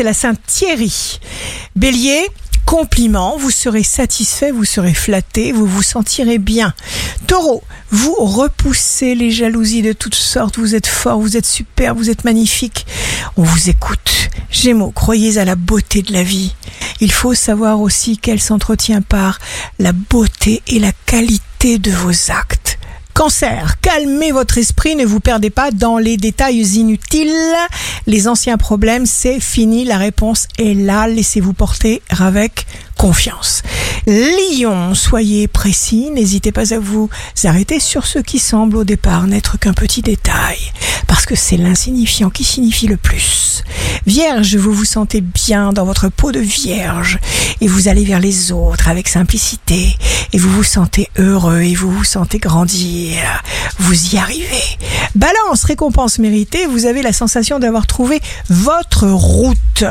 c'est la Sainte Thierry. Bélier, compliment, vous serez satisfait, vous serez flatté, vous vous sentirez bien. Taureau, vous repoussez les jalousies de toutes sortes, vous êtes fort, vous êtes super, vous êtes magnifique. On vous écoute. Gémeaux, croyez à la beauté de la vie. Il faut savoir aussi qu'elle s'entretient par la beauté et la qualité de vos actes. Cancer, calmez votre esprit, ne vous perdez pas dans les détails inutiles. Les anciens problèmes, c'est fini, la réponse est là, laissez-vous porter avec confiance. Lion, soyez précis, n'hésitez pas à vous arrêter sur ce qui semble au départ n'être qu'un petit détail, parce que c'est l'insignifiant qui signifie le plus. Vierge, vous vous sentez bien dans votre peau de vierge et vous allez vers les autres avec simplicité et vous vous sentez heureux et vous vous sentez grandir. Vous y arrivez. Balance, récompense méritée, vous avez la sensation d'avoir trouvé votre route.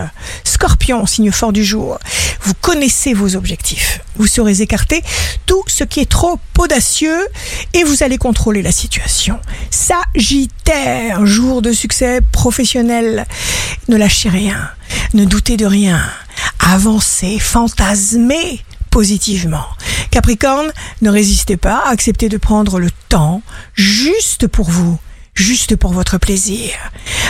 Scorpion, signe fort du jour, vous connaissez vos objectifs. Vous saurez écarter tout ce qui est trop audacieux et vous allez contrôler la situation. Sagittaire, jour de succès professionnel. Ne lâchez rien, ne doutez de rien. Avancez, fantasmez positivement. Capricorne, ne résistez pas, acceptez de prendre le temps juste pour vous, juste pour votre plaisir.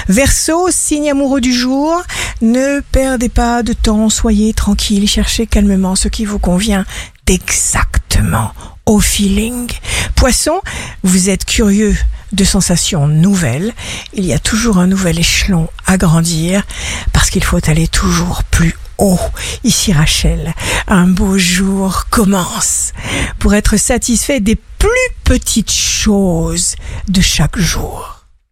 Verseau, signe amoureux du jour, ne perdez pas de temps, soyez tranquille, cherchez calmement ce qui vous convient exactement au feeling. Poisson, vous êtes curieux de sensations nouvelles. Il y a toujours un nouvel échelon à grandir parce qu'il faut aller toujours plus haut. Ici Rachel, un beau jour commence pour être satisfait des plus petites choses de chaque jour.